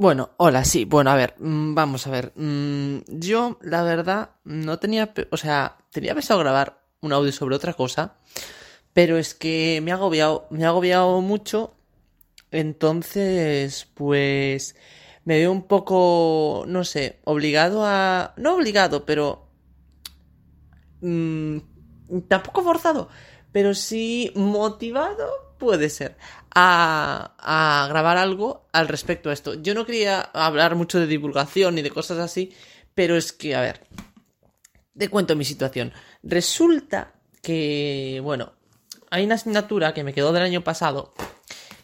Bueno, hola, sí, bueno, a ver, mm, vamos a ver. Mm, yo, la verdad, no tenía, o sea, tenía pensado grabar un audio sobre otra cosa, pero es que me ha agobiado, me ha agobiado mucho, entonces, pues, me veo un poco, no sé, obligado a, no obligado, pero, mm, tampoco forzado, pero sí motivado, puede ser, a, grabar algo al respecto a esto. Yo no quería hablar mucho de divulgación ni de cosas así, pero es que, a ver, te cuento mi situación. Resulta que, bueno, hay una asignatura que me quedó del año pasado,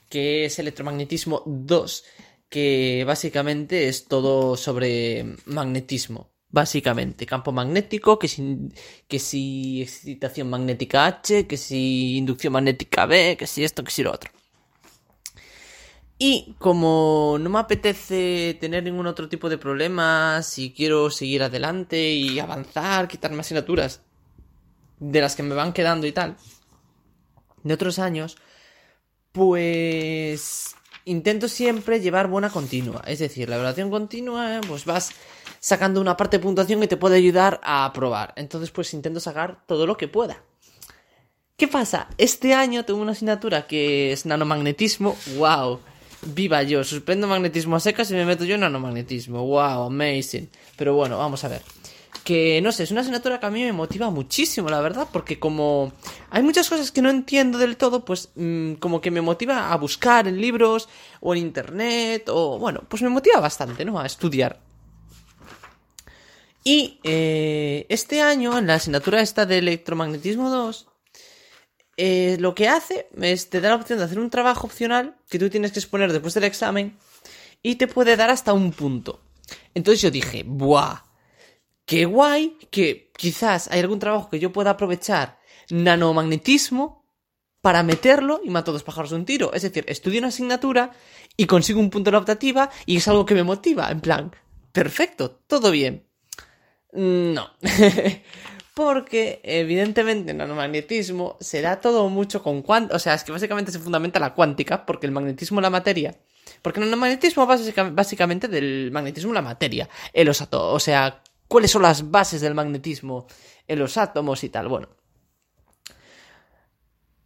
que es electromagnetismo 2, que básicamente es todo sobre magnetismo. Básicamente, campo magnético, que si, que si excitación magnética H, que si inducción magnética B, que si esto, que si lo otro. Y como no me apetece tener ningún otro tipo de problemas y quiero seguir adelante y avanzar, quitarme asignaturas de las que me van quedando y tal, de otros años, pues intento siempre llevar buena continua. Es decir, la evaluación continua, pues vas sacando una parte de puntuación que te puede ayudar a aprobar. Entonces, pues intento sacar todo lo que pueda. ¿Qué pasa? Este año tengo una asignatura que es nanomagnetismo. ¡Wow! Viva yo, suspendo magnetismo a secas y me meto yo en nanomagnetismo. Wow, amazing. Pero bueno, vamos a ver. Que no sé, es una asignatura que a mí me motiva muchísimo, la verdad, porque como hay muchas cosas que no entiendo del todo, pues mm, como que me motiva a buscar en libros o en internet, o bueno, pues me motiva bastante, ¿no? A estudiar. Y eh, este año, en la asignatura esta de electromagnetismo 2, eh, lo que hace es te da la opción de hacer un trabajo opcional que tú tienes que exponer después del examen y te puede dar hasta un punto. Entonces yo dije, ¡buah! ¡Qué guay! Que quizás hay algún trabajo que yo pueda aprovechar nanomagnetismo para meterlo y mato dos pájaros de un tiro. Es decir, estudio una asignatura y consigo un punto en la optativa y es algo que me motiva. En plan, perfecto, todo bien. No. porque evidentemente en el magnetismo se da todo mucho con cuántica, o sea, es que básicamente se fundamenta la cuántica, porque el magnetismo la materia, porque el magnetismo básicamente del magnetismo la materia, en los átomos, o sea, cuáles son las bases del magnetismo en los átomos y tal, bueno.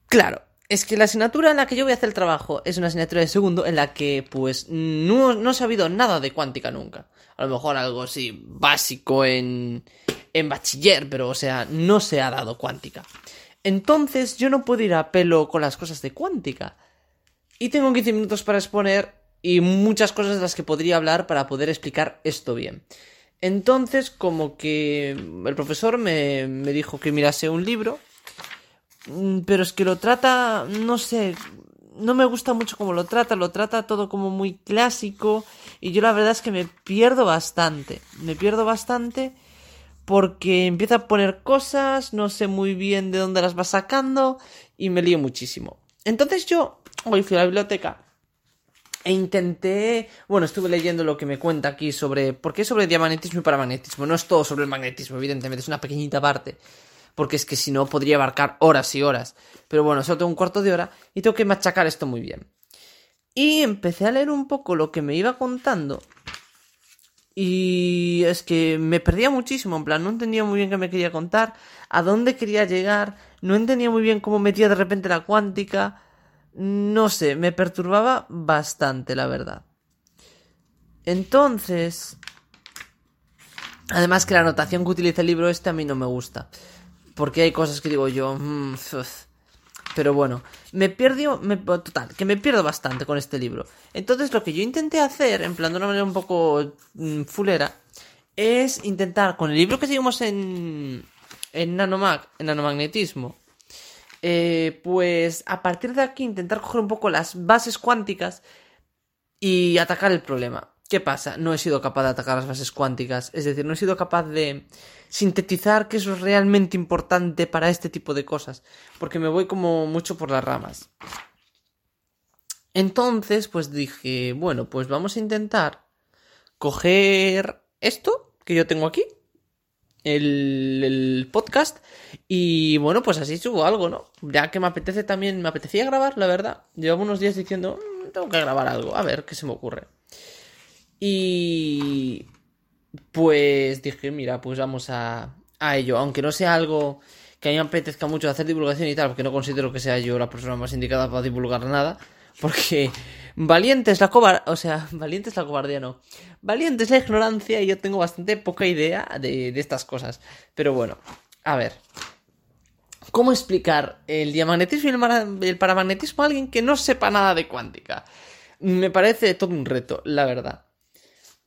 Claro, es que la asignatura en la que yo voy a hacer el trabajo es una asignatura de segundo en la que pues no, no he sabido nada de cuántica nunca. A lo mejor algo así básico en, en bachiller, pero o sea, no se ha dado cuántica. Entonces yo no puedo ir a pelo con las cosas de cuántica. Y tengo 15 minutos para exponer y muchas cosas de las que podría hablar para poder explicar esto bien. Entonces, como que el profesor me, me dijo que mirase un libro, mm, pero es que lo trata, no sé, no me gusta mucho cómo lo trata, lo trata todo como muy clásico y yo la verdad es que me pierdo bastante, me pierdo bastante porque empieza a poner cosas, no sé muy bien de dónde las va sacando y me lío muchísimo. Entonces yo hoy fui a la biblioteca e intenté, bueno, estuve leyendo lo que me cuenta aquí sobre por qué sobre diamagnetismo y paramagnetismo. No es todo sobre el magnetismo, evidentemente, es una pequeñita parte, porque es que si no podría abarcar horas y horas. Pero bueno, solo tengo un cuarto de hora y tengo que machacar esto muy bien. Y empecé a leer un poco lo que me iba contando y es que me perdía muchísimo, en plan, no entendía muy bien qué me quería contar, a dónde quería llegar, no entendía muy bien cómo metía de repente la cuántica, no sé, me perturbaba bastante, la verdad. Entonces, además que la anotación que utiliza el libro este a mí no me gusta, porque hay cosas que digo yo, mm, pero bueno, me pierdo, me, total, que me pierdo bastante con este libro. Entonces lo que yo intenté hacer, en plan de una manera un poco mm, fulera, es intentar, con el libro que seguimos en, en Nanomag, en nanomagnetismo, eh, pues a partir de aquí intentar coger un poco las bases cuánticas y atacar el problema. ¿Qué pasa? No he sido capaz de atacar las bases cuánticas, es decir, no he sido capaz de sintetizar qué es realmente importante para este tipo de cosas, porque me voy como mucho por las ramas. Entonces, pues dije, bueno, pues vamos a intentar coger esto que yo tengo aquí, el, podcast, y bueno, pues así subo algo, ¿no? Ya que me apetece también, me apetecía grabar, la verdad. Llevo unos días diciendo, mm, tengo que grabar algo, a ver qué se me ocurre. Y pues dije, mira, pues vamos a, a ello, aunque no sea algo que a mí me apetezca mucho hacer divulgación y tal, porque no considero que sea yo la persona más indicada para divulgar nada, porque valiente es la cobardía, o sea, valiente es la cobardía, no. Valiente es la ignorancia y yo tengo bastante poca idea de, de estas cosas. Pero bueno, a ver. ¿Cómo explicar el diamagnetismo y el paramagnetismo a alguien que no sepa nada de cuántica? Me parece todo un reto, la verdad.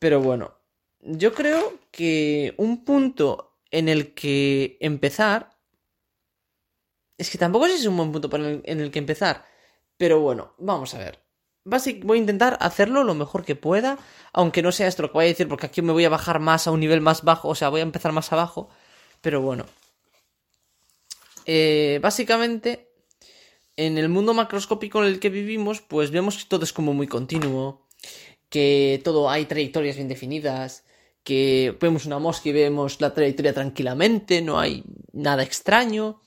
Pero bueno, yo creo que un punto en el que empezar... Es que tampoco es un buen punto en el que empezar. Pero bueno, vamos a ver. Voy a intentar hacerlo lo mejor que pueda, aunque no sea esto lo que voy a decir, porque aquí me voy a bajar más a un nivel más bajo, o sea, voy a empezar más abajo, pero bueno. Eh, básicamente, en el mundo macroscópico en el que vivimos, pues vemos que todo es como muy continuo, que todo hay trayectorias bien definidas, que vemos una mosca y vemos la trayectoria tranquilamente, no hay nada extraño,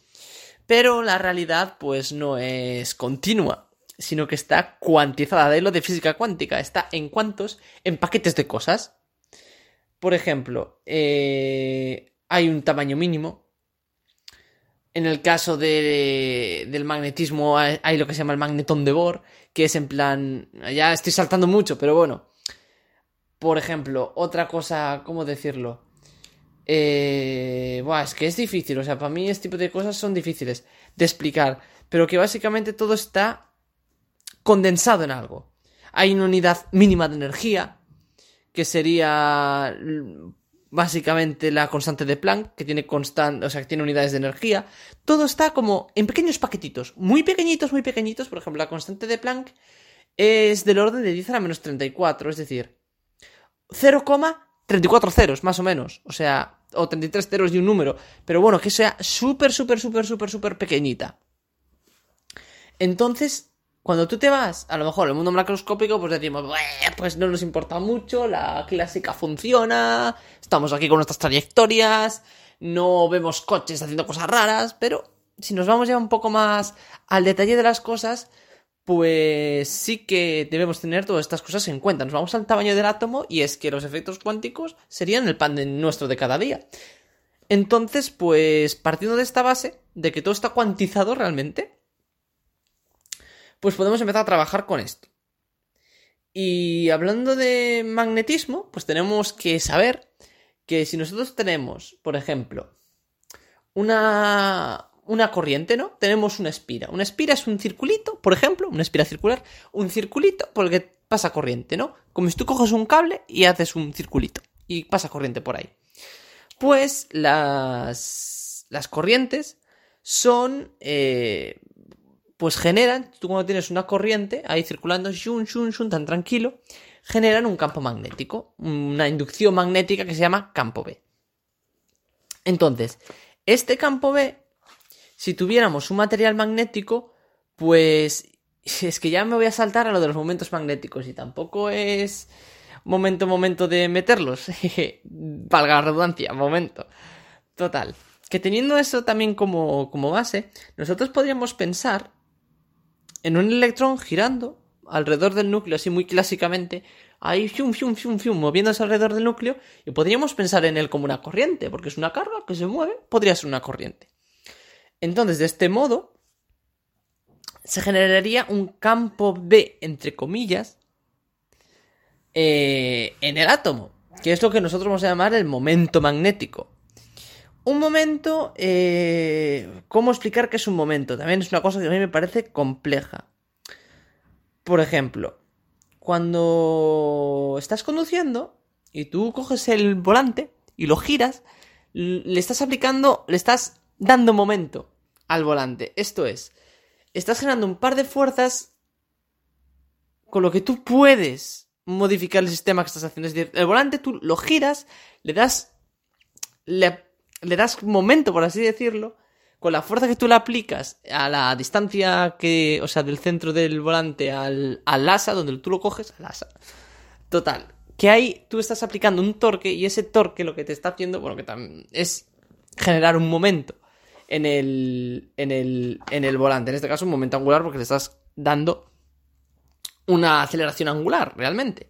pero la realidad pues no es continua sino que está cuantizada. De lo de física cuántica, está en cuantos, en paquetes de cosas. Por ejemplo, eh, hay un tamaño mínimo. En el caso de, del magnetismo hay, lo que se llama el magnetón de Bohr, que es en plan... Ya estoy saltando mucho, pero bueno. Por ejemplo, otra cosa, ¿cómo decirlo? Eh, buah, es que es difícil, o sea, para mí este tipo de cosas son difíciles de explicar, pero que básicamente todo está condensado en algo. Hay una unidad mínima de energía, que sería básicamente la constante de Planck, que tiene constante, o sea, que tiene unidades de energía. Todo está como en pequeños paquetitos, muy pequeñitos, muy pequeñitos. Por ejemplo, la constante de Planck es del orden de 10 a la menos 34, es decir, 0,34 ceros, más o menos. O sea, o 33 ceros y un número. Pero bueno, que sea súper, súper, súper, súper, súper pequeñita. Entonces, cuando tú te vas, a lo mejor, al mundo macroscópico, pues decimos, pues no nos importa mucho, la clásica funciona, estamos aquí con nuestras trayectorias, no vemos coches haciendo cosas raras, pero si nos vamos ya un poco más al detalle de las cosas, pues sí que debemos tener todas estas cosas en cuenta. Nos vamos al tamaño del átomo y es que los efectos cuánticos serían el pan de nuestro de cada día. Entonces, pues partiendo de esta base, de que todo está cuantizado realmente, pues podemos empezar a trabajar con esto. Y hablando de magnetismo, pues tenemos que saber que si nosotros tenemos, por ejemplo, una, una corriente, ¿no? Tenemos una espira. Una espira es un circulito, por ejemplo, una espira circular, un circulito por el que pasa corriente, ¿no? Como si tú coges un cable y haces un circulito y pasa corriente por ahí. Pues las, las corrientes son eh, pues generan, tú cuando tienes una corriente ahí circulando, shun, shun, shun, tan tranquilo, generan un campo magnético, una inducción magnética que se llama campo B. Entonces, este campo B, si tuviéramos un material magnético, pues es que ya me voy a saltar a lo de los momentos magnéticos y tampoco es momento, momento de meterlos. Valga la redundancia, momento. Total. Que teniendo eso también como, como base, nosotros podríamos pensar en un electrón girando alrededor del núcleo, así muy clásicamente, ahí fium, fium, fium, fium, moviéndose alrededor del núcleo, y podríamos pensar en él como una corriente, porque es una carga que se mueve, podría ser una corriente. Entonces, de este modo, se generaría un campo B, entre comillas, eh, en el átomo, que es lo que nosotros vamos a llamar el momento magnético. Un momento, eh, ¿cómo explicar qué es un momento? También es una cosa que a mí me parece compleja. Por ejemplo, cuando estás conduciendo y tú coges el volante y lo giras, le estás aplicando, le estás dando momento al volante. Esto es, estás generando un par de fuerzas con lo que tú puedes modificar el sistema que estás haciendo. Es decir, el volante tú lo giras, le das. Le, le das momento, por así decirlo. Con la fuerza que tú le aplicas a la distancia que. O sea, del centro del volante al, al asa, donde tú lo coges, al asa. Total. Que ahí tú estás aplicando un torque y ese torque lo que te está haciendo, bueno, que también es generar un momento en el, en el, en el volante. En este caso, un momento angular porque le estás dando una aceleración angular, realmente.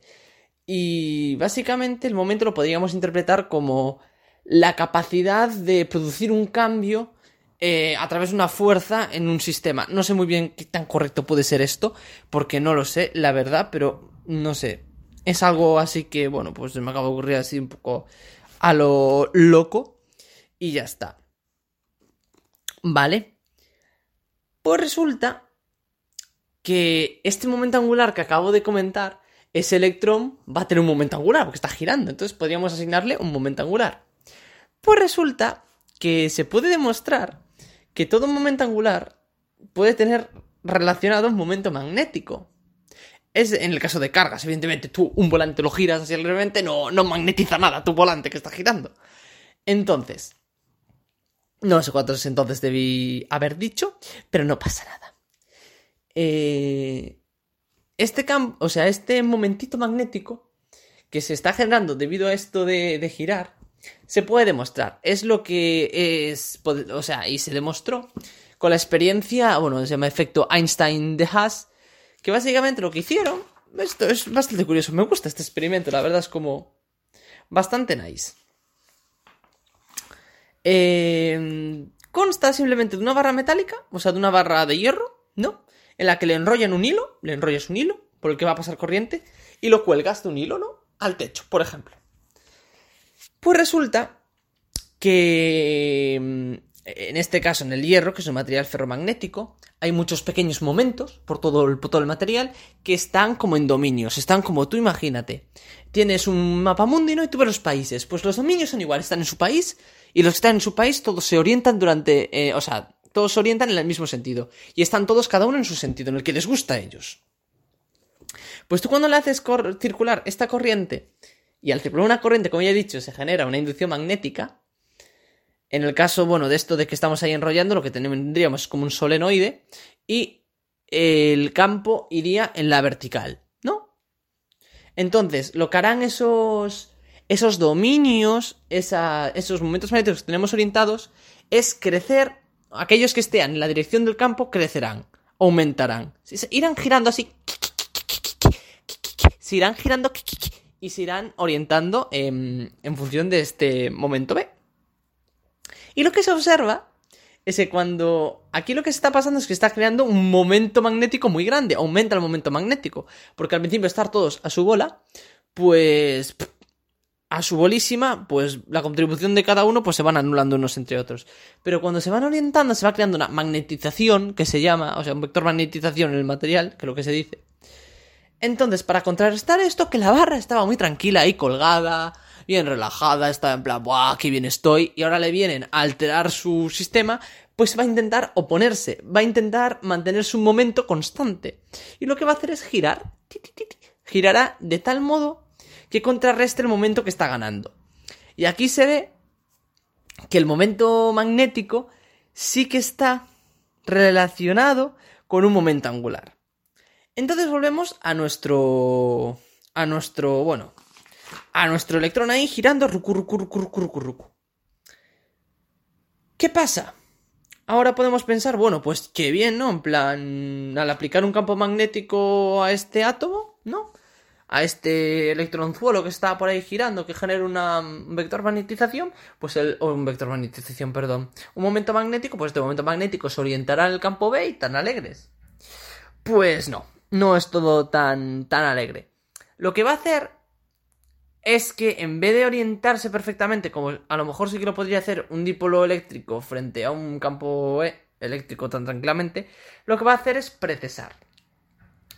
Y básicamente el momento lo podríamos interpretar como la capacidad de producir un cambio eh, a través de una fuerza en un sistema. No sé muy bien qué tan correcto puede ser esto, porque no lo sé, la verdad, pero no sé. Es algo así que, bueno, pues me acaba de ocurrir así un poco a lo loco. Y ya está. Vale. Pues resulta que este momento angular que acabo de comentar, ese electrón va a tener un momento angular porque está girando. Entonces podríamos asignarle un momento angular. Pues resulta que se puede demostrar que todo momento angular puede tener relacionado un momento magnético. Es en el caso de cargas, evidentemente, tú un volante lo giras así levemente, no, no magnetiza nada tu volante que está girando. Entonces, no sé cuántos entonces debí haber dicho, pero no pasa nada. Eh, este campo, o sea, este momentito magnético que se está generando debido a esto de, girar, se puede demostrar. Es lo que es, o sea, y se demostró con la experiencia, bueno, se llama efecto Einstein de Haas, que básicamente lo que hicieron, esto es bastante curioso, me gusta este experimento, la verdad es como bastante nice. Eh, consta simplemente de una barra metálica, o sea, de una barra de hierro, ¿no? en la que le enrollan un hilo, le enrollas un hilo por el que va a pasar corriente y lo cuelgas de un hilo, ¿no? Al techo, por ejemplo. Pues resulta que mm, en este caso en el hierro, que es un material ferromagnético, hay muchos pequeños momentos por todo el, todo el material que están como en dominios, están como tú imagínate. Tienes un mapa mundi, ¿no? Y tú ves los países. Pues los dominios son iguales, están en su país y los que están en su país todos se orientan durante, eh, o sea, todos se orientan en el mismo sentido. Y están todos cada uno en su sentido, en el que les gusta a ellos. Pues tú cuando le haces circular esta corriente, y al circular una corriente, como ya he dicho, se genera una inducción magnética, en el caso, bueno, de esto de que estamos ahí enrollando, lo que tendríamos es como un solenoide, y el campo iría en la vertical, ¿no? Entonces, lo que harán esos, esos dominios, esos momentos magnéticos que tenemos orientados, es crecer aquellos que estén en la dirección del campo crecerán, aumentarán. Irán girando así. Se irán girando y se irán orientando en, función de este momento B. Y lo que se observa es que cuando aquí lo que está pasando es que está creando un momento magnético muy grande, aumenta el momento magnético, porque al principio estar todos a su bola, pues a su bolísima, pues la contribución de cada uno pues se van anulando unos entre otros. Pero cuando se van orientando se va creando una magnetización que se llama, o sea, un vector magnetización en el material, que es lo que se dice. Entonces, para contrarrestar esto, que la barra estaba muy tranquila ahí colgada, bien relajada, estaba en plan, ¡buah, qué bien estoy! Y ahora le vienen a alterar su sistema, pues va a intentar oponerse, va a intentar mantenerse un momento constante. Y lo que va a hacer es girar, girará de tal modo que contrarreste el momento que está ganando. Y aquí se ve que el momento magnético sí que está relacionado con un momento angular. Entonces volvemos a nuestro a nuestro, bueno, a nuestro electrón ahí girando rucu, rucu, rucu, ¿Qué pasa? Ahora podemos pensar, bueno, pues qué bien, ¿no? En plan, al aplicar un campo magnético a este átomo, ¿no? a este electronzuelo que está por ahí girando, que genera una vector magnetización, pues el, o un vector magnetización, perdón, un momento magnético, pues este momento magnético se orientará en el campo B y tan alegres. Pues no, no es todo tan, tan alegre. Lo que va a hacer es que en vez de orientarse perfectamente, como a lo mejor sí que lo podría hacer un dipolo eléctrico frente a un campo E eléctrico tan tranquilamente, lo que va a hacer es precesar.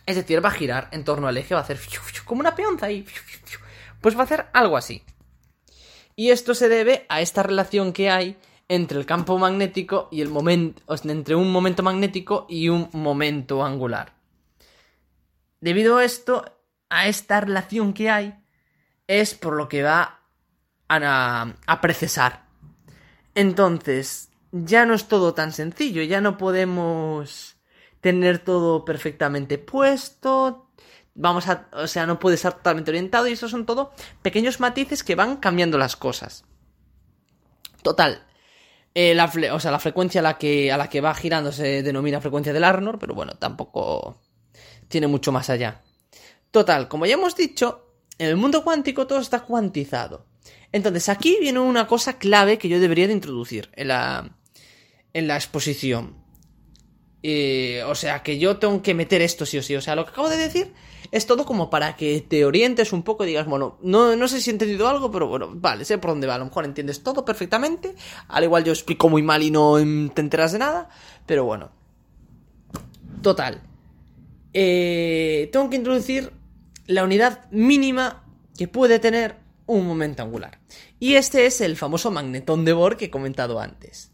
Es decir, va a girar en torno al eje, va a hacer como una peonza ahí. Pues va a hacer algo así. Y esto se debe a esta relación que hay entre el campo magnético y el momento, entre un momento magnético y un momento angular. Debido a esto, a esta relación que hay es por lo que va a, a precesar. Entonces, ya no es todo tan sencillo, ya no podemos tener todo perfectamente puesto, vamos a, o sea, no puede estar totalmente orientado y eso son todo pequeños matices que van cambiando las cosas. Total. Eh, la, o sea, la frecuencia a la, que, a la que va girando se denomina frecuencia del Arnor, pero bueno, tampoco tiene mucho más allá. Total, como ya hemos dicho, en el mundo cuántico todo está cuantizado. Entonces aquí viene una cosa clave que yo debería de introducir en la, en la exposición. Eh, o sea, que yo tengo que meter esto sí o sí. O sea, lo que acabo de decir es todo como para que te orientes un poco y digas, bueno, no, no sé si he entendido algo, pero bueno, vale, sé por dónde va. A lo mejor entiendes todo perfectamente. Al igual yo explico muy mal y no te enteras de nada. Pero bueno. Total. Eh, tengo que introducir la unidad mínima que puede tener un momento angular. Y este es el famoso magnetón de Bohr que he comentado antes.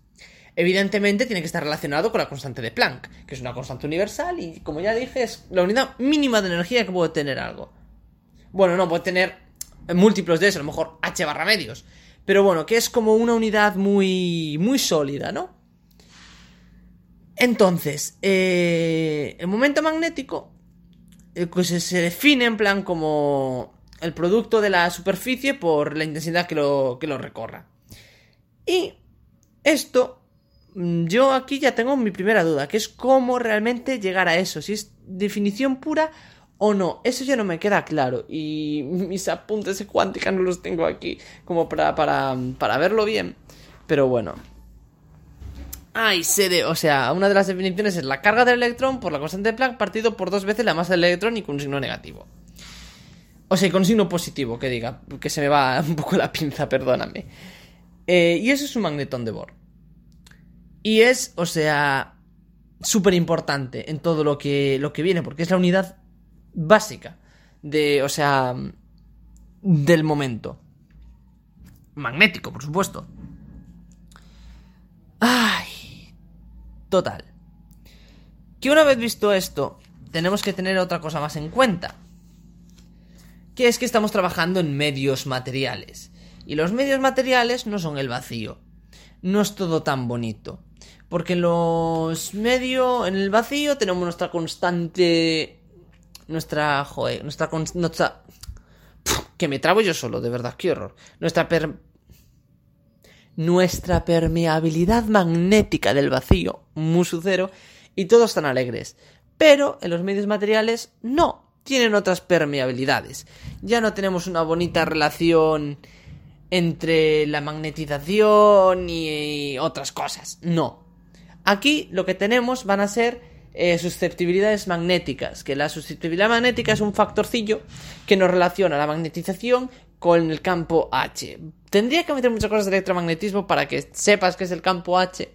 Evidentemente tiene que estar relacionado con la constante de Planck, que es una constante universal y, como ya dije, es la unidad mínima de energía que puede tener algo. Bueno, no, puede tener múltiplos de eso, a lo mejor h barra medios. Pero bueno, que es como una unidad muy, muy sólida, ¿no? Entonces, eh, el momento magnético eh, pues se define en plan como el producto de la superficie por la intensidad que lo, que lo recorra. Y esto Mm, yo aquí ya tengo mi primera duda, que es cómo realmente llegar a eso, si es definición pura o no. Eso ya no me queda claro y mis apuntes de cuántica no los tengo aquí como para, para, para verlo bien. Pero bueno. Ay, se de, o sea, una de las definiciones es la carga del electrón por la constante de Planck partido por dos veces la masa del electrón y con signo negativo. O sea, con signo positivo, que diga, que se me va un poco la pinza, perdóname. Eh, y eso es un magnetón de Bohr. Y es, o sea, súper importante en todo lo que, lo que viene, porque es la unidad básica de, o sea, del momento. Magnético, por supuesto. Ay. Total. Que una vez visto esto, tenemos que tener otra cosa más en cuenta. Que es que estamos trabajando en medios materiales. Y los medios materiales no son el vacío. No es todo tan bonito. Porque en los medios, en el vacío, tenemos nuestra constante. Nuestra. Joder, nuestra. nuestra que me trabo yo solo, de verdad, qué horror. Nuestra per. Nuestra permeabilidad magnética del vacío, musu cero, y todos están alegres. Pero en los medios materiales no, tienen otras permeabilidades. Ya no tenemos una bonita relación entre la magnetización y otras cosas. No, Aquí lo que tenemos van a ser eh, susceptibilidades magnéticas, que la susceptibilidad magnética es un factorcillo que nos relaciona la magnetización con el campo H. Tendría que meter muchas cosas de electromagnetismo para que sepas qué es el campo H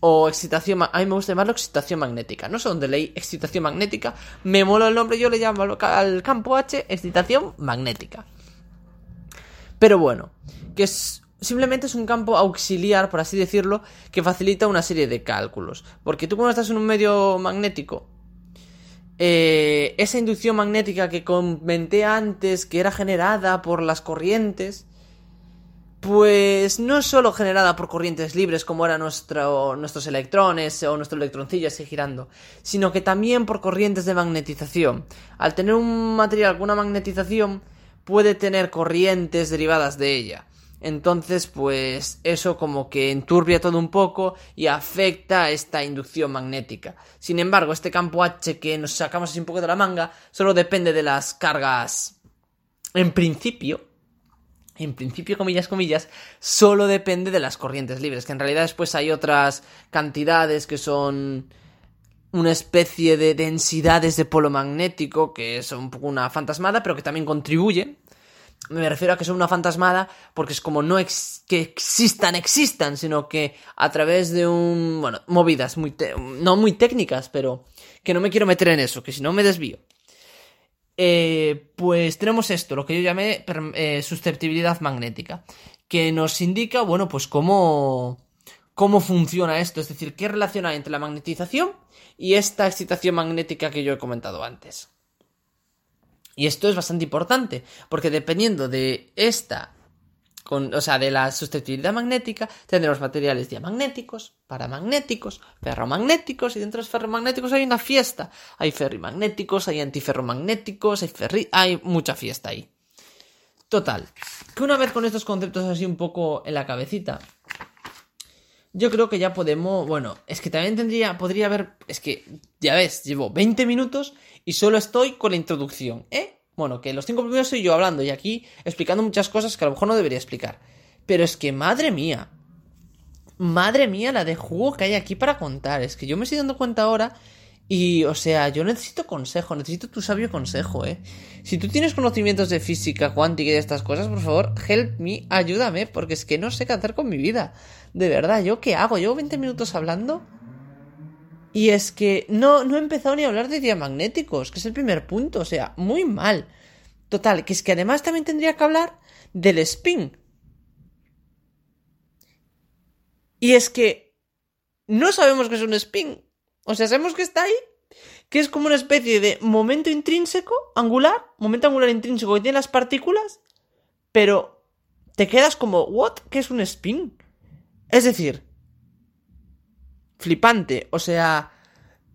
o excitación, a mí me gusta llamarlo excitación magnética, no sé dónde leí excitación magnética, me mola el nombre, yo le llamo al campo H excitación magnética. Pero bueno, que es simplemente es un campo auxiliar, por así decirlo, que facilita una serie de cálculos. Porque tú cuando estás en un medio magnético, eh, esa inducción magnética que comenté antes, que era generada por las corrientes, pues no es solo generada por corrientes libres como eran nuestros electrones o nuestro electroncillo así girando, sino que también por corrientes de magnetización. Al tener un material con una magnetización, puede tener corrientes derivadas de ella. Entonces, pues eso como que enturbia todo un poco y afecta esta inducción magnética. Sin embargo, este campo H que nos sacamos así un poco de la manga solo depende de las cargas. En principio, en principio, comillas, comillas, solo depende de las corrientes libres, que en realidad después hay otras cantidades que son una especie de densidades de polo magnético, que son un poco una fantasmada, pero que también contribuyen me refiero a que son una fantasmada porque es como no que existan, existan, sino que a través de un, bueno, movidas muy, no muy técnicas, pero que no me quiero meter en eso, que si no me desvío. Eh, pues tenemos esto, lo que yo llamé eh, susceptibilidad magnética, que nos indica, bueno, pues cómo, cómo funciona esto, es decir, qué relación hay entre la magnetización y esta excitación magnética que yo he comentado antes. Y esto es bastante importante, porque dependiendo de esta, con, o sea, de la susceptibilidad magnética, tendremos materiales diamagnéticos, paramagnéticos, ferromagnéticos, y dentro de los ferromagnéticos hay una fiesta. Hay ferrimagnéticos, hay antiferromagnéticos, hay ferri... hay mucha fiesta ahí. Total, que una vez con estos conceptos así un poco en la cabecita, yo creo que ya podemos, bueno, es que también tendría, podría haber, es que, ya ves, llevo 20 minutos y solo estoy con la introducción, ¿eh? Bueno, que los cinco primeros soy yo hablando y aquí explicando muchas cosas que a lo mejor no debería explicar. Pero es que, madre mía, madre mía la de jugo que hay aquí para contar. Es que yo me estoy dando cuenta ahora y, o sea, yo necesito consejo, necesito tu sabio consejo, ¿eh? Si tú tienes conocimientos de física cuántica y de estas cosas, por favor, help me, ayúdame, porque es que no sé qué hacer con mi vida. De verdad, ¿yo qué hago? Llevo 20 minutos hablando. Y es que no, no he empezado ni a hablar de diamagnéticos, que es el primer punto, o sea, muy mal. Total, que es que además también tendría que hablar del spin. Y es que no sabemos qué es un spin. O sea, sabemos que está ahí, que es como una especie de momento intrínseco, angular, momento angular intrínseco que tiene las partículas, pero te quedas como, ¿what? ¿Qué es un spin? Es decir, flipante, o sea,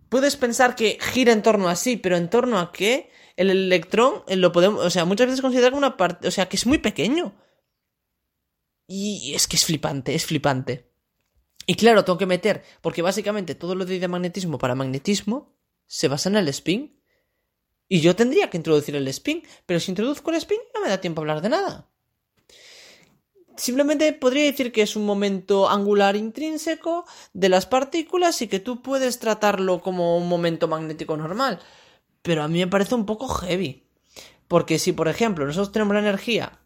puedes pensar que gira en torno a sí, pero en torno a qué? El electrón eh, lo podemos, o sea, muchas veces considera como una parte, o sea, que es muy pequeño. Y es que es flipante, es flipante. Y claro, tengo que meter, porque básicamente todo lo de magnetismo para magnetismo se basa en el spin. Y yo tendría que introducir el spin, pero si introduzco el spin no me da tiempo a hablar de nada. Simplemente podría decir que es un momento angular intrínseco de las partículas y que tú puedes tratarlo como un momento magnético normal. Pero a mí me parece un poco heavy. Porque si, por ejemplo, nosotros tenemos la energía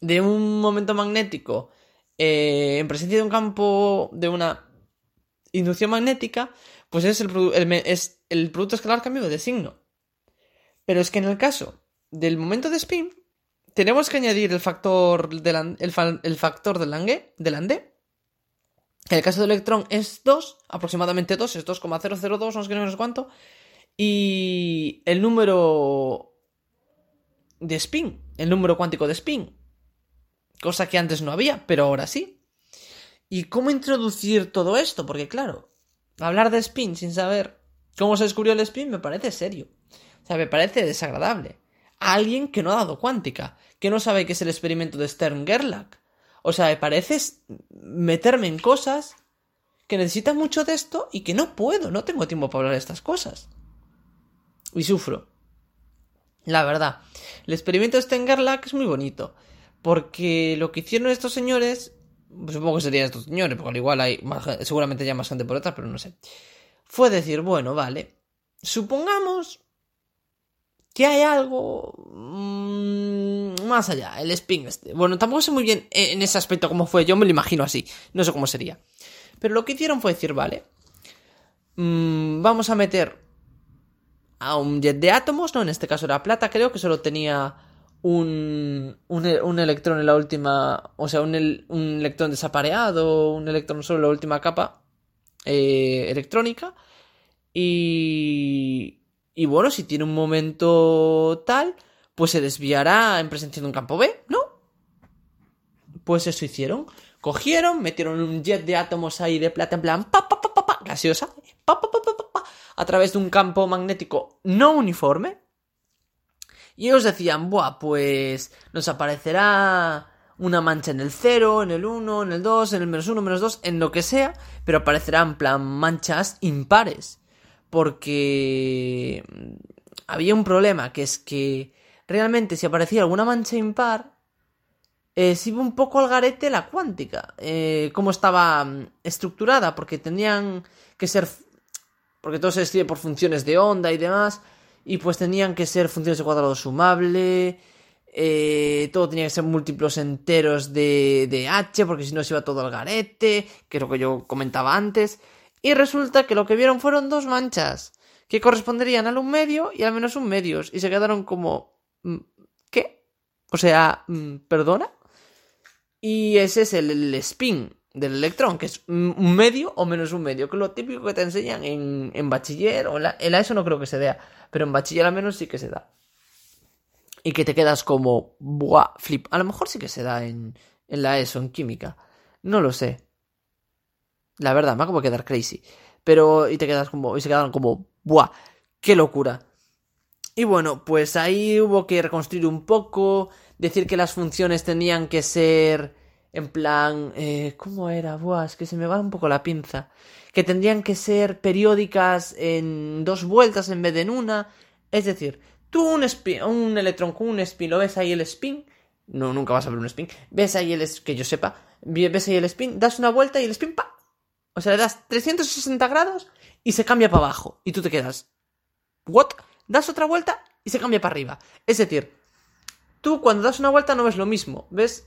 de un momento magnético eh, en presencia de un campo de una inducción magnética, pues es el, es el producto escalar cambio de signo. Pero es que en el caso del momento de spin, tenemos que añadir el factor, del, el, factor del, Lange. En el caso del electrón es 2, aproximadamente 2, es 2,002, no sé qué, no sé cuánto. Y el número de spin, el número cuántico de spin, cosa que antes no había, pero ahora sí. ¿Y cómo introducir todo esto? Porque claro, hablar de spin sin saber cómo se descubrió el spin me parece serio. O sea, me parece desagradable. alguien que no ha dado cuántica, que no sabe qué es el experimento de Stern-Gerlach. O sea, me parece meterme en cosas que necesitan mucho de esto y que no puedo, no tengo tiempo para hablar de estas cosas. Y sufro. La verdad. El experimento de Stern-Gerlach es muy bonito. Porque lo que hicieron estos señores, pues supongo que serían estos señores, porque al igual hay seguramente ya más gente por detrás, pero no sé. Fue decir, bueno, vale, supongamos que hay algo mmm, más allá, el spin este. Bueno, tampoco sé muy bien en ese aspecto cómo fue, yo me lo imagino así, no sé cómo sería. Pero lo que hicieron fue decir, vale, mmm, vamos a meter a un jet de átomos, no, en este caso era plata, creo que solo tenía un, un, electrón en la última, o sea, un, un, electrón desapareado, un electrón solo en la última capa eh, electrónica. Y, y bueno, si tiene un momento tal, pues se desviará en presencia de un campo B, ¿no? Pues eso hicieron. Cogieron, metieron un jet de átomos ahí de plata en plan, pa, pa, pa, pa gaseosa, pa, pa, pa, pa, pa, a través de un campo magnético no uniforme, y ellos decían, buah, pues nos aparecerá una mancha en el 0, en el 1, en el 2, en el menos 1, menos 2, en lo que sea, pero aparecerá en plan manchas impares. Porque había un problema, que es que realmente si aparecía alguna mancha impar, eh, se iba un poco al garete la cuántica, eh, cómo estaba mm, estructurada, porque tenían que ser, porque todo se escribe por funciones de onda y demás, y pues tenían que ser funciones de cuadrado sumable, eh, todo tenía que ser múltiplos enteros de, de h, porque si no se iba todo al garete, que es lo que yo comentaba antes, y resulta que lo que vieron fueron dos manchas, que corresponderían al un medio y al menos un medios, y se quedaron como... Mm, ¿Qué? O sea, mm, ¿perdona? Y ese es el, el spin del electrón, que es un medio o menos un medio, que es lo típico que te enseñan en, en bachiller, o en la, ESO no creo que se vea, pero en bachiller al menos sí que se da. y que te quedas como, buah, flip. A lo mejor sí que se da en, en la ESO, en química. No lo sé. La verdad, me acabo de quedar crazy. Pero, y te quedas como, y se quedan como, buah, qué locura. Y bueno, pues ahí hubo que reconstruir un poco, decir que las funciones tenían que ser en plan, eh, ¿cómo era? Buah, es que se me va un poco la pinza. Que tendrían que ser periódicas en dos vueltas en vez de en una. Es decir, tú un, un electrón con un spin, lo ves ahí el spin. No, nunca vas a ver un spin. Ves ahí el, que yo sepa, ves ahí el spin, das una vuelta y el spin, pa. O sea, le das 360 grados y se cambia para abajo. Y tú te quedas, ¿what? Das otra vuelta y se cambia para arriba. Es decir, tú cuando das una vuelta no ves lo mismo, ves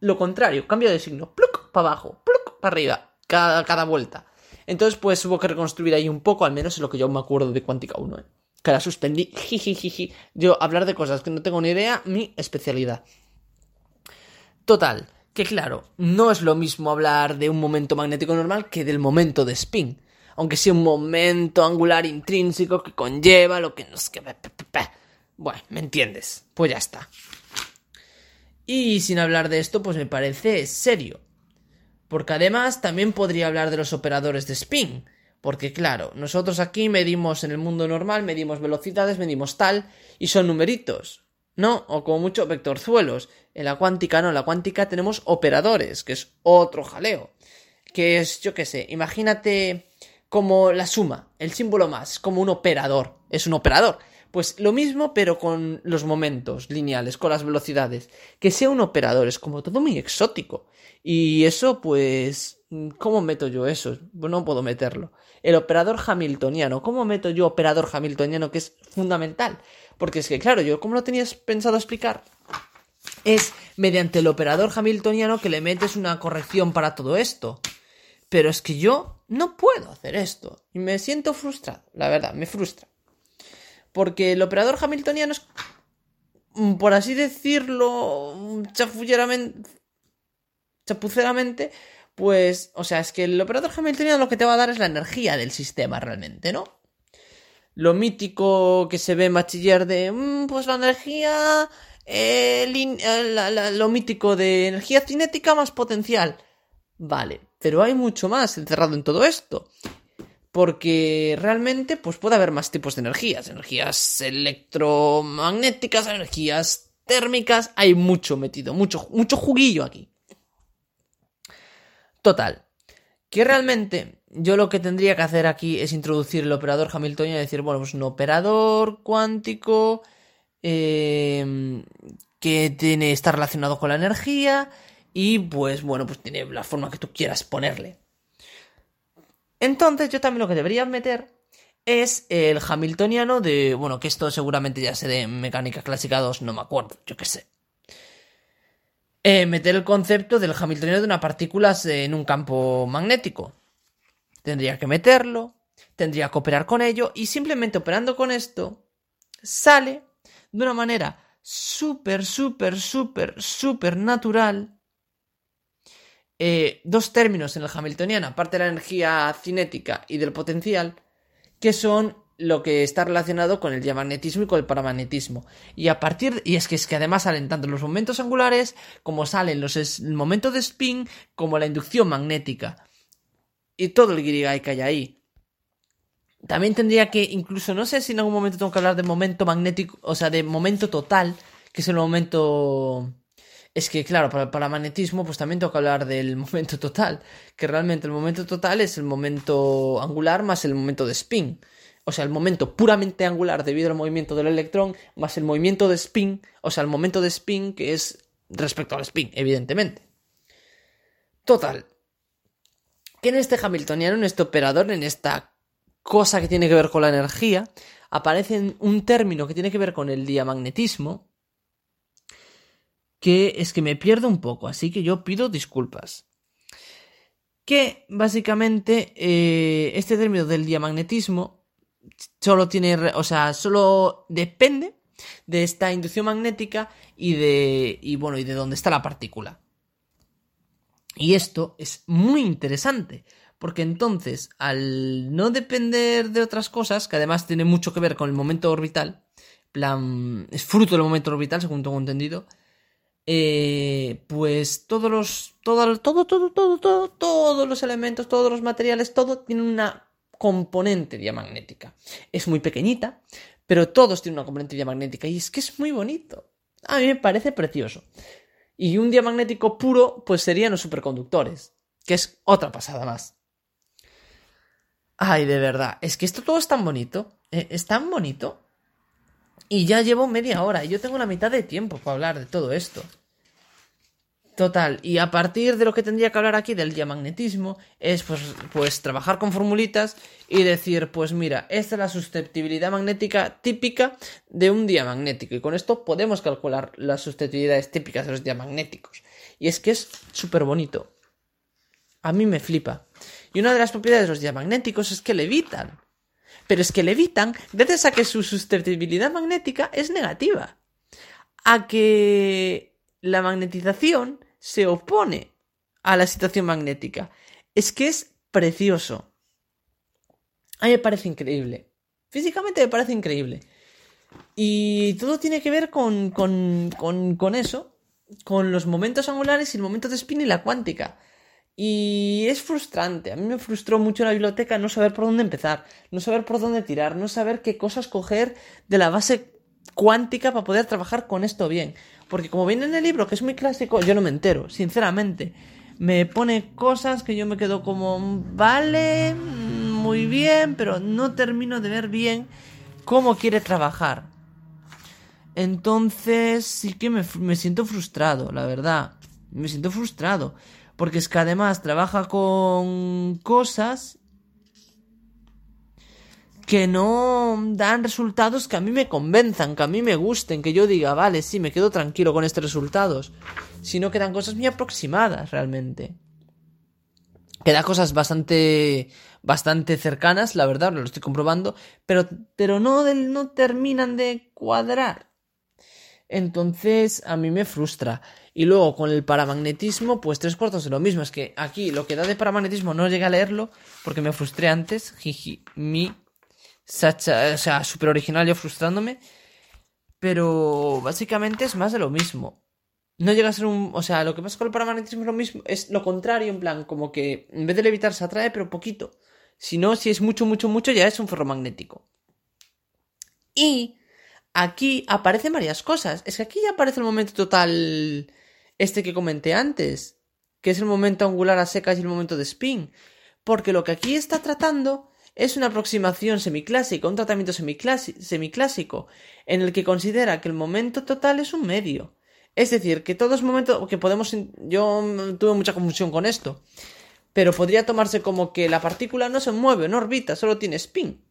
lo contrario, cambio de signo, pluk para abajo, pluk para arriba, cada, cada vuelta. Entonces, pues hubo que reconstruir ahí un poco, al menos es lo que yo me acuerdo de Cuántica 1, ¿eh? Que la suspendí, jijijiji. Yo, hablar de cosas que no tengo ni idea, mi especialidad. Total, que claro, no es lo mismo hablar de un momento magnético normal que del momento de spin. Aunque sea un momento angular intrínseco que conlleva lo que nos... Bueno, ¿me entiendes? Pues ya está. Y sin hablar de esto, pues me parece serio. Porque además también podría hablar de los operadores de spin. Porque claro, nosotros aquí medimos en el mundo normal, medimos velocidades, medimos tal, y son numeritos. ¿No? O como mucho vectorzuelos. En la cuántica no, en la cuántica tenemos operadores, que es otro jaleo. Que es, yo qué sé, imagínate como la suma, el símbolo más, como un operador. Es un operador. Pues lo mismo, pero con los momentos lineales, con las velocidades. Que sea un operador, es como todo muy exótico. Y eso, pues, ¿cómo meto yo eso? No puedo meterlo. El operador hamiltoniano, ¿cómo meto yo operador hamiltoniano? Que es fundamental. Porque es que, claro, yo, ¿cómo lo tenías pensado explicar? Es mediante el operador hamiltoniano que le metes una corrección para todo esto. Pero es que yo no puedo hacer esto. Y me siento frustrado, la verdad, me frustra. Porque el operador hamiltoniano es, mm, por así decirlo, chapuceramente, pues, o sea, es que el operador hamiltoniano lo que te va a dar es la energía del sistema realmente, ¿no? Lo mítico que se ve en bachiller de, mm, pues la energía, eh, eh, lo mítico de energía cinética más potencial. Vale, pero hay mucho más encerrado en todo esto porque realmente pues puede haber más tipos de energías, energías electromagnéticas, energías térmicas, hay mucho metido, mucho, mucho juguillo aquí. Total, que realmente yo lo que tendría que hacer aquí es introducir el operador Hamiltoniano y decir, bueno, pues un operador cuántico eh, que tiene, está relacionado con la energía y pues bueno, pues tiene la forma que tú quieras ponerle. Entonces yo también lo que debería meter es el hamiltoniano de, bueno, que esto seguramente ya se de mecánica clásica 2, no me acuerdo, yo qué sé. Eh, meter el concepto del hamiltoniano de una partícula en un campo magnético. Tendría que meterlo, tendría que operar con ello y simplemente operando con esto sale de una manera súper, súper, súper, súper natural eh, dos términos en el hamiltoniano, aparte de la energía cinética y del potencial, que son lo que está relacionado con el diamagnetismo y con el paramagnetismo. Y a partir y es que es que además salen tanto los momentos angulares como salen los momentos de spin como la inducción magnética. Y todo el guirigay que hay ahí. También tendría que incluso no sé si en algún momento tengo que hablar de momento magnético, o sea, de momento total, que es el momento es que, claro, para, el magnetismo, pues también toca hablar del momento total, que realmente el momento total es el momento angular más el momento de spin. O sea, el momento puramente angular debido al movimiento del electrón, más el movimiento de spin, o sea, el momento de spin que es respecto al spin, evidentemente. Total. Que en este Hamiltoniano, en este operador, en esta cosa que tiene que ver con la energía, aparece un término que tiene que ver con el diamagnetismo, que es que me pierdo un poco, así que yo pido disculpas. Que básicamente eh, este término del diamagnetismo solo tiene, o sea, solo depende de esta inducción magnética y de, y bueno, y de dónde está la partícula. Y esto es muy interesante, porque entonces, al no depender de otras cosas, que además tiene mucho que ver con el momento orbital, plan, es fruto del momento orbital, según tengo entendido. Eh, pues todos los, todo, todo, todo, todo, todo, todos los elementos, todos los materiales, todo tiene una componente diamagnética. Es muy pequeñita, pero todos tienen una componente diamagnética y es que es muy bonito. A mí me parece precioso. Y un diamagnético puro, pues serían los superconductores, que es otra pasada más. Ay, de verdad, es que esto todo es tan bonito, eh, es tan bonito. Y ya llevo media hora y yo tengo la mitad de tiempo para hablar de todo esto. Total, y a partir de lo que tendría que hablar aquí del diamagnetismo, es pues, pues trabajar con formulitas y decir, pues mira, esta es la susceptibilidad magnética típica de un diamagnético. Y con esto podemos calcular las susceptibilidades típicas de los diamagnéticos. Y es que es súper bonito. A mí me flipa. Y una de las propiedades de los diamagnéticos es que levitan. Pero es que levitan gracias a que su susceptibilidad magnética es negativa. A que la magnetización se opone a la situación magnética. Es que es precioso. A mí me parece increíble. Físicamente me parece increíble. Y todo tiene que ver con, con, con, con eso, con los momentos angulares y el momento de spin y la cuántica. Y es frustrante. A mí me frustró mucho en la biblioteca no saber por dónde empezar, no saber por dónde tirar, no saber qué cosas coger de la base cuántica para poder trabajar con esto bien. Porque como viene en el libro, que es muy clásico, yo no me entero, sinceramente. Me pone cosas que yo me quedo como, vale, muy bien, pero no termino de ver bien cómo quiere trabajar. Entonces sí que me, me siento frustrado, la verdad. Me siento frustrado. Porque es que además trabaja con cosas que no dan resultados que a mí me convenzan, que a mí me gusten, que yo diga, vale, sí, me quedo tranquilo con estos resultados. Sino que dan cosas muy aproximadas realmente. Que da cosas bastante bastante cercanas, la verdad, lo estoy comprobando, pero, pero no, no terminan de cuadrar. Entonces, a mí me frustra. Y luego con el paramagnetismo, pues tres cuartos de lo mismo. Es que aquí lo que da de paramagnetismo no llegué a leerlo porque me frustré antes. Jiji, mi. Sacha, o sea, súper original yo frustrándome. Pero básicamente es más de lo mismo. No llega a ser un. O sea, lo que pasa con el paramagnetismo es lo mismo. Es lo contrario, en plan, como que en vez de levitar se atrae, pero poquito. Si no, si es mucho, mucho, mucho, ya es un ferromagnético. Y aquí aparecen varias cosas. Es que aquí ya aparece el momento total este que comenté antes, que es el momento angular a secas y el momento de spin. Porque lo que aquí está tratando es una aproximación semiclásica, un tratamiento semiclásico, en el que considera que el momento total es un medio. Es decir, que todo es momento que podemos... Yo tuve mucha confusión con esto. Pero podría tomarse como que la partícula no se mueve, no orbita, solo tiene spin.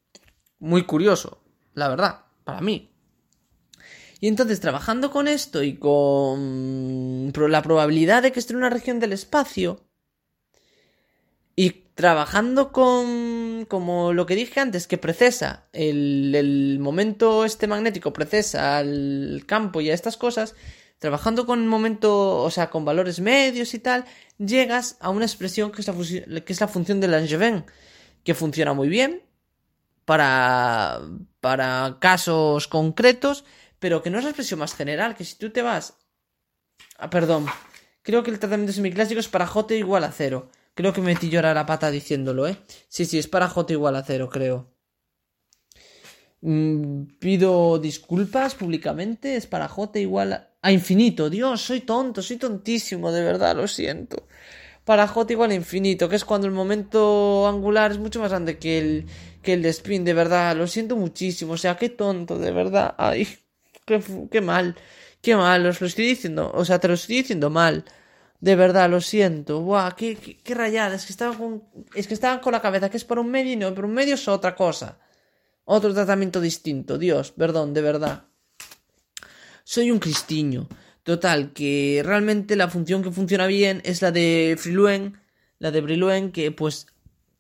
Muy curioso, la verdad, para mí. Y entonces, trabajando con esto y con la probabilidad de que esté en una región del espacio, trabajando con, como lo que dije antes, que precesa el, el momento este magnético, precesa al campo y a estas cosas, trabajando con momento, o sea, con valores medios y tal, llegas a una expresión que es la, que es la función de Langevin, que funciona muy bien para, para casos concretos pero que no es la expresión más general, que si tú te vas... Ah, perdón. Creo que el tratamiento semiclásico es para J igual a cero. Creo que metí ahora la pata diciéndolo, ¿eh? Sí, sí, es para J igual a cero, creo. Mm, pido disculpas públicamente, es para J igual a... infinito. Dios, soy tonto, soy tontísimo, de verdad, lo siento. Para J igual a infinito, que es cuando el momento angular es mucho más grande que el, que el de spin, de verdad, lo siento muchísimo. O sea, qué tonto, de verdad. Ay qué, mal, qué mal, os lo estoy diciendo, o sea, te lo estoy diciendo mal. De verdad, lo siento. Buah, qué, qué, rayada. Es que estaba con. Es que estaban con la cabeza que es por un medio y no, por un medio es otra cosa. Otro tratamiento distinto. Dios, perdón, de verdad. Soy un cristiño. Total, que realmente la función que funciona bien es la de Friluen. La de Briluen, que pues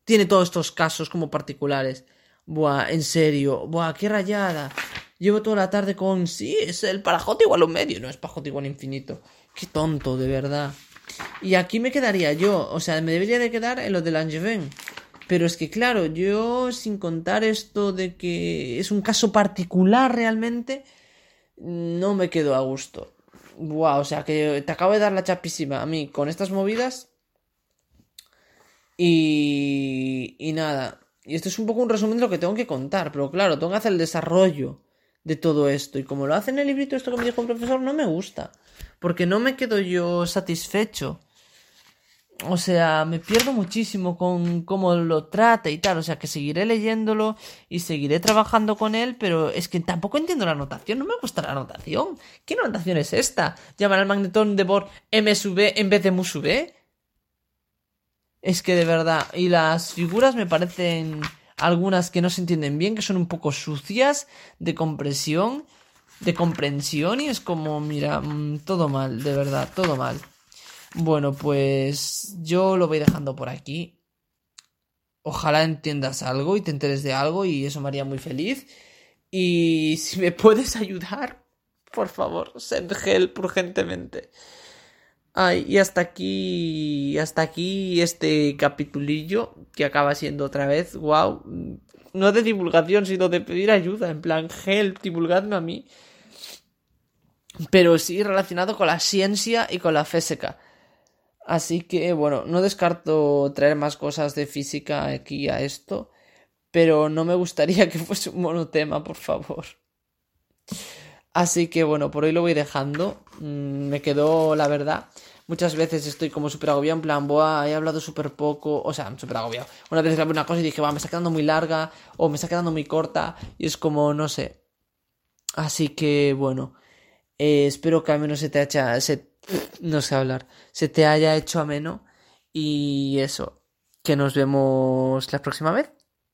tiene todos estos casos como particulares. Buah, en serio. Buah, qué rayada. Llevo toda la tarde con, sí, es el parajote igual un medio, no es parajote igual infinito. Qué tonto, de verdad. Y aquí me quedaría yo, o sea, me debería de quedar en lo del Langevin. Pero es que, claro, yo sin contar esto de que es un caso particular realmente, no me quedo a gusto. Buah, o sea que te acabo de dar la chapísima a mí con estas movidas. Y, y nada. Y esto es un poco un resumen de lo que tengo que contar. Pero claro, tengo que hacer el desarrollo de todo esto. Y como lo hace en el librito esto que me dijo el profesor, no me gusta. Porque no me quedo yo satisfecho. O sea, me pierdo muchísimo con cómo lo trata y tal. O sea, que seguiré leyéndolo y seguiré trabajando con él, pero es que tampoco entiendo la anotación. No me gusta la anotación. ¿Qué anotación es esta? ¿Llaman al magnetón de Bohr M en vez de mu Es que de verdad. Y las figuras me parecen algunas que no se entienden bien, que son un poco sucias, de compresión, de comprensión, y es como, mira, mm, todo mal, de verdad, todo mal. Bueno, pues yo lo voy dejando por aquí. Ojalá entiendas algo y te enteres de algo y eso me haría muy feliz. Y si me puedes ayudar, por favor, send help urgentemente. Ay, y hasta aquí, hasta aquí este capitulillo que acaba siendo otra vez, wow, no de divulgación, sino de pedir ayuda, en plan, help, divulgadme a mí. Pero sí relacionado con la ciencia y con la física. Así que, bueno, no descarto traer más cosas de física aquí a esto, pero no me gustaría que fuese un monotema, por favor. Así que, bueno, por hoy lo voy dejando. Mm, me quedó, la verdad, muchas veces estoy como súper agobiado, en plan, boah, he hablado súper poco, o sea, súper agobiado. Una vez hablé una cosa y dije, va, me está quedando muy larga, o me está quedando muy corta, y es como, no sé. Así que, bueno, eh, espero que al menos se te haya, no sé hablar, se te haya hecho ameno y eso, que nos vemos la próxima vez.